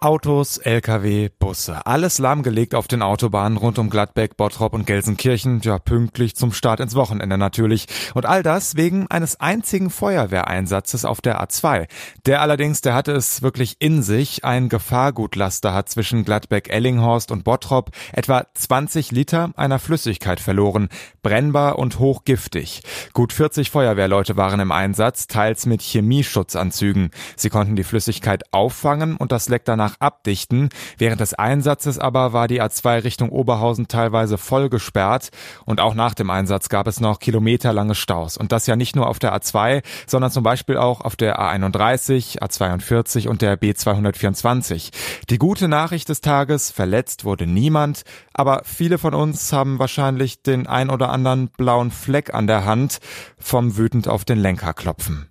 Autos, Lkw, Busse, alles lahmgelegt auf den Autobahnen rund um Gladbeck, Bottrop und Gelsenkirchen, ja pünktlich zum Start ins Wochenende natürlich. Und all das wegen eines einzigen Feuerwehreinsatzes auf der A2. Der allerdings, der hatte es wirklich in sich. Ein Gefahrgutlaster hat zwischen Gladbeck-Ellinghorst und Bottrop etwa 20 Liter einer Flüssigkeit verloren. Brennbar und hochgiftig. Gut 40 Feuerwehrleute waren im Einsatz, teils mit Chemieschutzanzügen. Sie konnten die Flüssigkeit auffangen und das Leck danach abdichten. Während des Einsatzes aber war die A2 Richtung Oberhausen teilweise voll gesperrt und auch nach dem Einsatz gab es noch kilometerlange Staus. Und das ja nicht nur auf der A2, sondern zum Beispiel auch auf der A31, A42 und der B224. Die gute Nachricht des Tages, verletzt wurde niemand, aber viele von uns haben wahrscheinlich den ein oder anderen blauen Fleck an der Hand vom wütend auf den Lenker klopfen.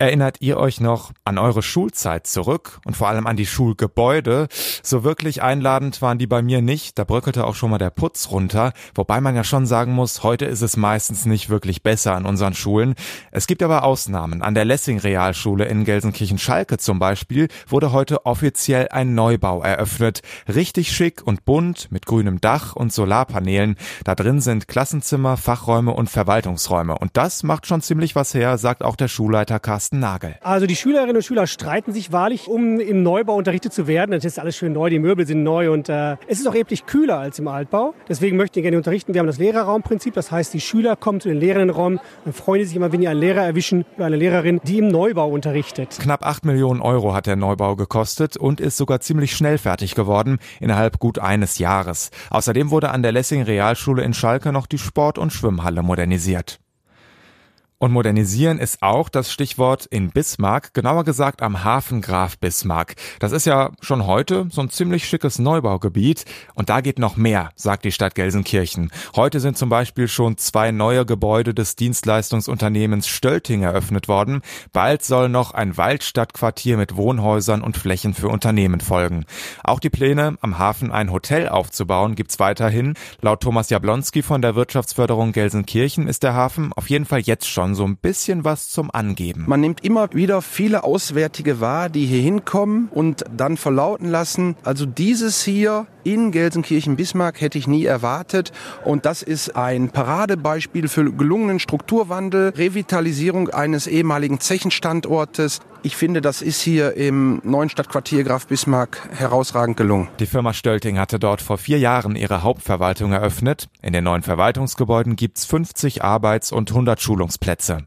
Erinnert ihr euch noch an eure Schulzeit zurück und vor allem an die Schulgebäude? So wirklich einladend waren die bei mir nicht. Da bröckelte auch schon mal der Putz runter. Wobei man ja schon sagen muss, heute ist es meistens nicht wirklich besser an unseren Schulen. Es gibt aber Ausnahmen. An der Lessing Realschule in Gelsenkirchen-Schalke zum Beispiel wurde heute offiziell ein Neubau eröffnet. Richtig schick und bunt mit grünem Dach und Solarpanelen. Da drin sind Klassenzimmer, Fachräume und Verwaltungsräume. Und das macht schon ziemlich was her, sagt auch der Schulleiter Carsten Carsten Nagel. Also die Schülerinnen und Schüler streiten sich wahrlich, um im Neubau unterrichtet zu werden. Das ist alles schön neu, die Möbel sind neu und äh, es ist auch erheblich kühler als im Altbau. Deswegen möchten wir gerne unterrichten. Wir haben das Lehrerraumprinzip, das heißt, die Schüler kommen zu den Lehrerinnenraum, dann freuen sich immer, wenn die einen Lehrer erwischen oder eine Lehrerin, die im Neubau unterrichtet. Knapp 8 Millionen Euro hat der Neubau gekostet und ist sogar ziemlich schnell fertig geworden, innerhalb gut eines Jahres. Außerdem wurde an der Lessing Realschule in Schalke noch die Sport- und Schwimmhalle modernisiert. Und modernisieren ist auch das Stichwort in Bismarck, genauer gesagt am Hafen Graf Bismarck. Das ist ja schon heute so ein ziemlich schickes Neubaugebiet und da geht noch mehr, sagt die Stadt Gelsenkirchen. Heute sind zum Beispiel schon zwei neue Gebäude des Dienstleistungsunternehmens Stölting eröffnet worden. Bald soll noch ein Waldstadtquartier mit Wohnhäusern und Flächen für Unternehmen folgen. Auch die Pläne, am Hafen ein Hotel aufzubauen, gibt's weiterhin. Laut Thomas Jablonski von der Wirtschaftsförderung Gelsenkirchen ist der Hafen auf jeden Fall jetzt schon schon so ein bisschen was zum Angeben. Man nimmt immer wieder viele Auswärtige wahr, die hier hinkommen und dann verlauten lassen, also dieses hier in Gelsenkirchen-Bismarck hätte ich nie erwartet und das ist ein Paradebeispiel für gelungenen Strukturwandel, Revitalisierung eines ehemaligen Zechenstandortes. Ich finde, das ist hier im neuen Stadtquartier Graf Bismarck herausragend gelungen. Die Firma Stölting hatte dort vor vier Jahren ihre Hauptverwaltung eröffnet. In den neuen Verwaltungsgebäuden gibt's 50 Arbeits- und 100 Schulungsplätze.